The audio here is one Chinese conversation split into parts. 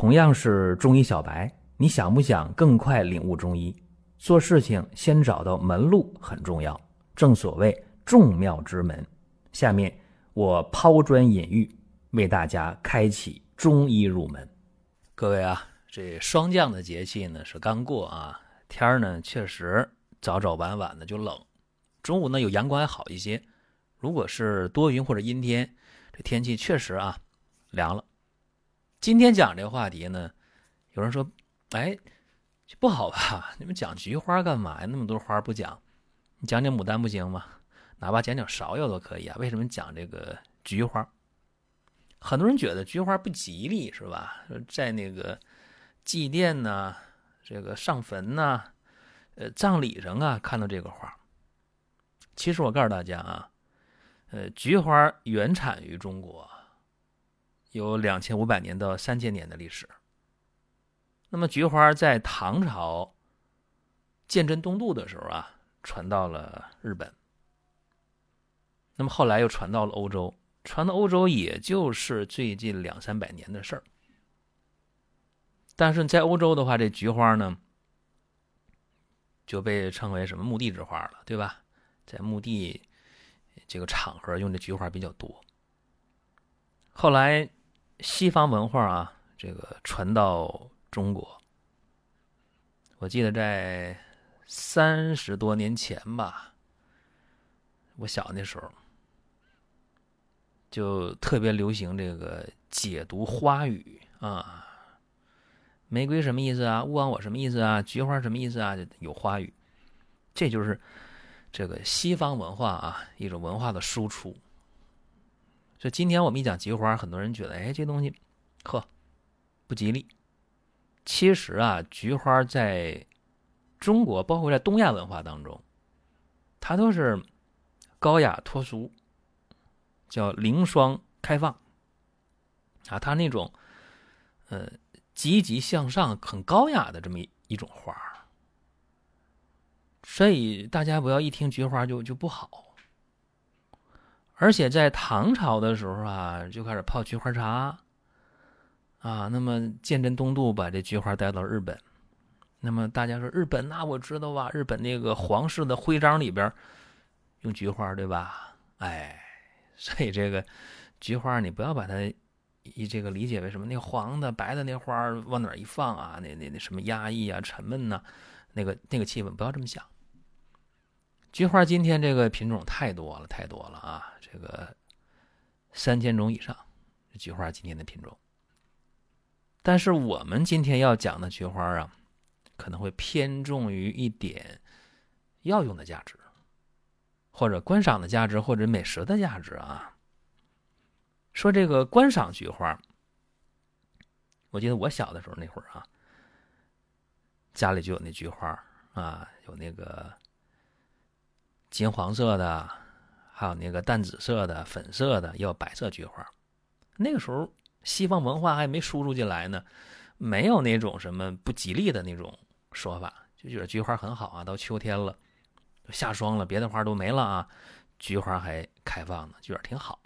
同样是中医小白，你想不想更快领悟中医？做事情先找到门路很重要，正所谓众妙之门。下面我抛砖引玉，为大家开启中医入门。各位啊，这霜降的节气呢是刚过啊，天儿呢确实早早晚晚的就冷，中午呢有阳光还好一些。如果是多云或者阴天，这天气确实啊凉了。今天讲这个话题呢，有人说，哎，不好吧？你们讲菊花干嘛呀？那么多花不讲，你讲讲牡丹不行吗？哪怕讲讲芍药都可以啊。为什么讲这个菊花？很多人觉得菊花不吉利，是吧？在那个祭奠呐，这个上坟呐，呃，葬礼上啊，看到这个花。其实我告诉大家啊。呃，菊花原产于中国，有两千五百年到三千年的历史。那么，菊花在唐朝鉴真东渡的时候啊，传到了日本。那么后来又传到了欧洲，传到欧洲也就是最近两三百年的事儿。但是在欧洲的话，这菊花呢就被称为什么墓地之花了，对吧？在墓地。这个场合用的菊花比较多。后来西方文化啊，这个传到中国，我记得在三十多年前吧，我小那时候就特别流行这个解读花语啊，玫瑰什么意思啊？勿忘我什么意思啊？菊花什么意思啊？有花语，这就是。这个西方文化啊，一种文化的输出。所以今天我们一讲菊花，很多人觉得，哎，这东西，呵，不吉利。其实啊，菊花在中国，包括在东亚文化当中，它都是高雅脱俗，叫凌霜开放啊，它那种呃积极向上、很高雅的这么一一种花。所以大家不要一听菊花就就不好，而且在唐朝的时候啊，就开始泡菊花茶，啊，那么鉴真东渡把这菊花带到日本，那么大家说日本那我知道啊，日本那个皇室的徽章里边用菊花对吧？哎，所以这个菊花你不要把它以这个理解为什么那黄的白的那花往哪一放啊？那那那什么压抑啊、沉闷呐，那个那个气氛不要这么想。菊花今天这个品种太多了，太多了啊！这个三千种以上，菊花今天的品种。但是我们今天要讲的菊花啊，可能会偏重于一点药用的价值，或者观赏的价值，或者美食的价值啊。说这个观赏菊花，我记得我小的时候那会儿啊，家里就有那菊花啊，有那个。金黄色的，还有那个淡紫色的、粉色的，也有白色菊花。那个时候西方文化还没输入进来呢，没有那种什么不吉利的那种说法，就觉得菊花很好啊。到秋天了，下霜了，别的花都没了啊，菊花还开放呢，觉得挺好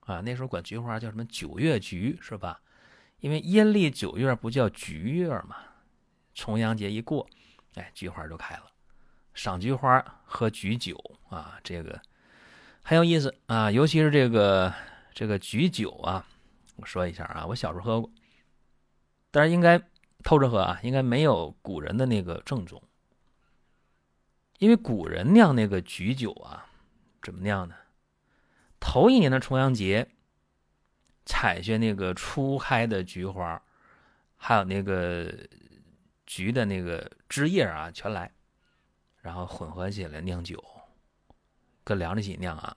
啊。那时候管菊花叫什么九月菊是吧？因为阴历九月不叫菊月嘛，重阳节一过，哎，菊花就开了。赏菊花、喝菊酒啊，这个很有意思啊。尤其是这个这个菊酒啊，我说一下啊，我小时候喝过，但是应该偷着喝啊，应该没有古人的那个正宗。因为古人酿那个菊酒啊，怎么酿的？头一年的重阳节，采下那个初开的菊花，还有那个菊的那个枝叶啊，全来。然后混合起来酿酒，跟凉着一起酿啊。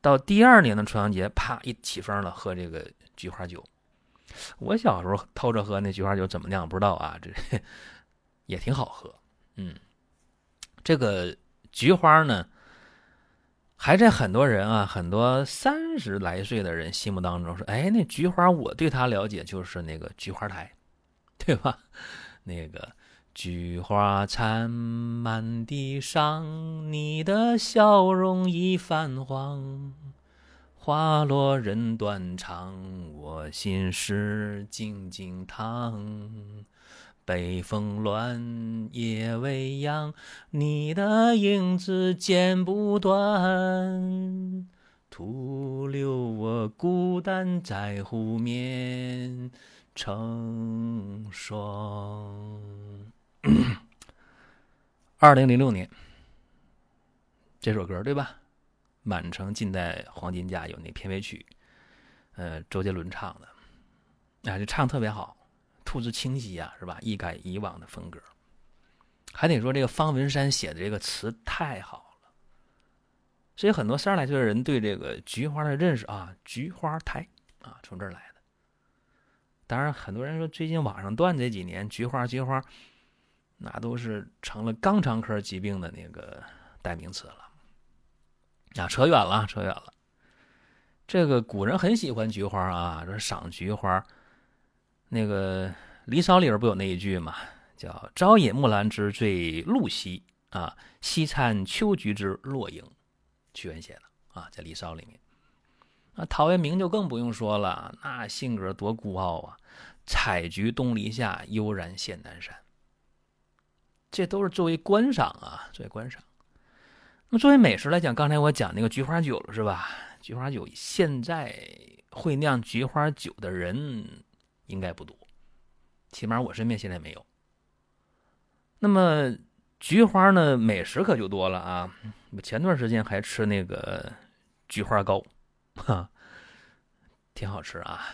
到第二年的重阳节，啪一起风了，喝这个菊花酒。我小时候偷着喝那菊花酒，怎么酿不知道啊，这也挺好喝。嗯，这个菊花呢，还在很多人啊，很多三十来岁的人心目当中说，哎，那菊花我对他了解就是那个菊花台，对吧？那个。菊花残满地伤，你的笑容已泛黄。花落人断肠，我心事静静躺。北风乱，夜未央，你的影子剪不断，徒留我孤单在湖面成双。二零零六年，这首歌对吧？满城尽带黄金甲有那片尾曲，呃，周杰伦唱的，啊，就唱特别好。吐字清晰呀，是吧？一改以往的风格，还得说这个方文山写的这个词太好了。所以很多三十来岁的人对这个菊花的认识啊，菊花台啊，从这儿来的。当然，很多人说最近网上断这几年菊花，菊花，那都是成了肛肠科疾病的那个代名词了。啊，扯远了，扯远了。这个古人很喜欢菊花啊，说赏菊花。那个《离骚》里边不有那一句嘛，叫“朝饮木兰之醉露兮，啊，夕餐秋菊之落英”，屈原写的啊，在《离骚》里面。那陶渊明就更不用说了，那性格多孤傲啊！“采菊东篱下，悠然见南山。”这都是作为观赏啊，作为观赏。那么作为美食来讲，刚才我讲那个菊花酒了，是吧？菊花酒现在会酿菊花酒的人。应该不多，起码我身边现在没有。那么菊花呢？美食可就多了啊！我前段时间还吃那个菊花糕，哈，挺好吃啊。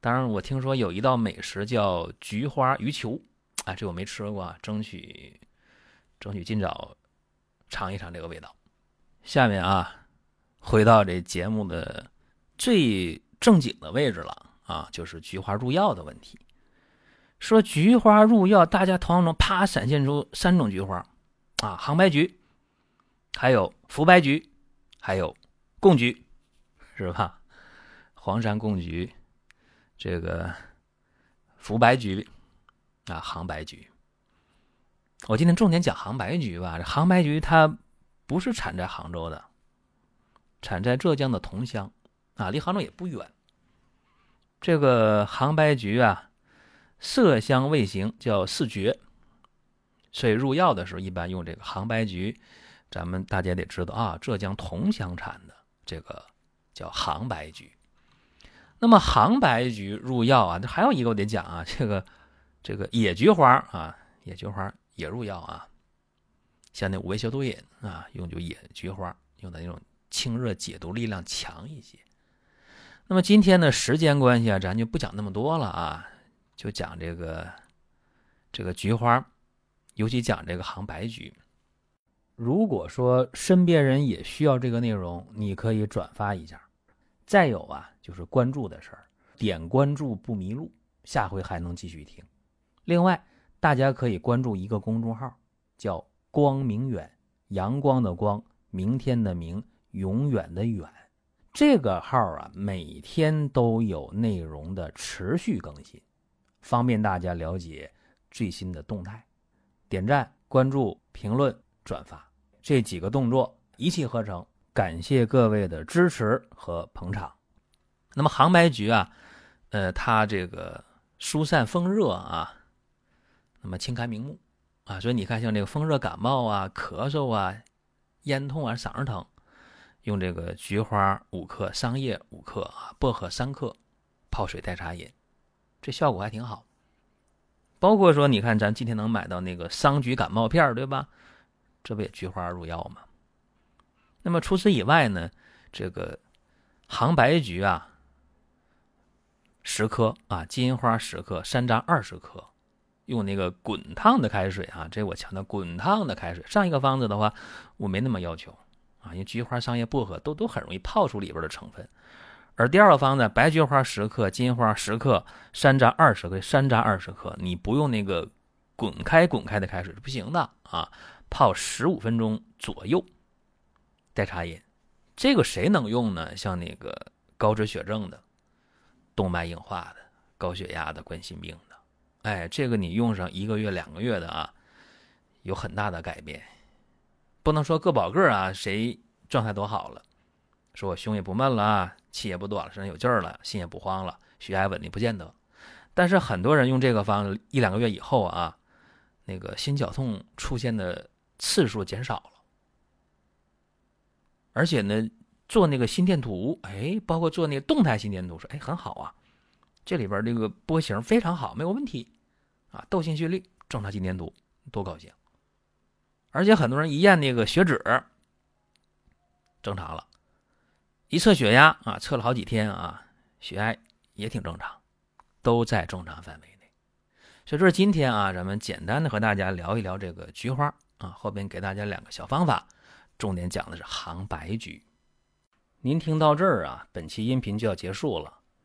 当然，我听说有一道美食叫菊花鱼球，啊，这我没吃过，争取争取今早尝一尝这个味道。下面啊，回到这节目的最正经的位置了。啊，就是菊花入药的问题。说菊花入药，大家头脑中啪闪现出三种菊花，啊，杭白菊，还有福白菊，还有贡菊，是吧？黄山贡菊，这个福白菊，啊，杭白菊。我今天重点讲杭白菊吧。这杭白菊它不是产在杭州的，产在浙江的桐乡，啊，离杭州也不远。这个杭白菊啊，色香味形叫四绝，所以入药的时候一般用这个杭白菊。咱们大家得知道啊，浙江桐乡产的这个叫杭白菊。那么杭白菊入药啊，还有一个我得讲啊，这个这个野菊花啊，野菊花也入药啊，像那五味消毒饮啊，用就野菊花，用的那种清热解毒力量强一些。那么今天的时间关系啊，咱就不讲那么多了啊，就讲这个这个菊花，尤其讲这个杭白菊。如果说身边人也需要这个内容，你可以转发一下。再有啊，就是关注的事儿，点关注不迷路，下回还能继续听。另外，大家可以关注一个公众号，叫“光明远”，阳光的光，明天的明，永远的远。这个号啊，每天都有内容的持续更新，方便大家了解最新的动态。点赞、关注、评论、转发这几个动作一气呵成，感谢各位的支持和捧场。那么杭白菊啊，呃，它这个疏散风热啊，那么清肝明目啊，所以你看，像这个风热感冒啊、咳嗽啊、咽痛啊、嗓子疼。用这个菊花五克、桑叶五克啊，薄荷三克，泡水代茶饮，这效果还挺好。包括说，你看咱今天能买到那个桑菊感冒片对吧？这不也菊花入药吗？那么除此以外呢，这个杭白菊啊，十克啊，金银花十克，山楂二十克，用那个滚烫的开水啊，这我强调滚烫的开水。上一个方子的话，我没那么要求。啊，因为菊花、桑叶、薄荷都都很容易泡出里边的成分，而第二个方子，白菊花十克，金花十克，山楂二十克，山楂二十克，你不用那个滚开滚开的开水是不行的啊，泡十五分钟左右，代茶饮，这个谁能用呢？像那个高脂血症的、动脉硬化的、高血压的、冠心病的，哎，这个你用上一个月、两个月的啊，有很大的改变。不能说个保个啊，谁状态都好了，说我胸也不闷了，气也不短了，身上有劲儿了，心也不慌了，血压稳定，不见得。但是很多人用这个方一两个月以后啊，那个心绞痛出现的次数减少了，而且呢，做那个心电图，哎，包括做那个动态心电图，说哎很好啊，这里边这个波形非常好，没有问题啊，窦性蓄力，正常心电图，多高兴。而且很多人一验那个血脂，正常了，一测血压啊，测了好几天啊，血压也挺正常。都在正常范围内，所以说今天啊，咱们简单的和大家聊一聊这个菊花啊，后边给大家两个小方法，重点讲的是杭白菊。您听到这儿啊，本期音频就要结束了。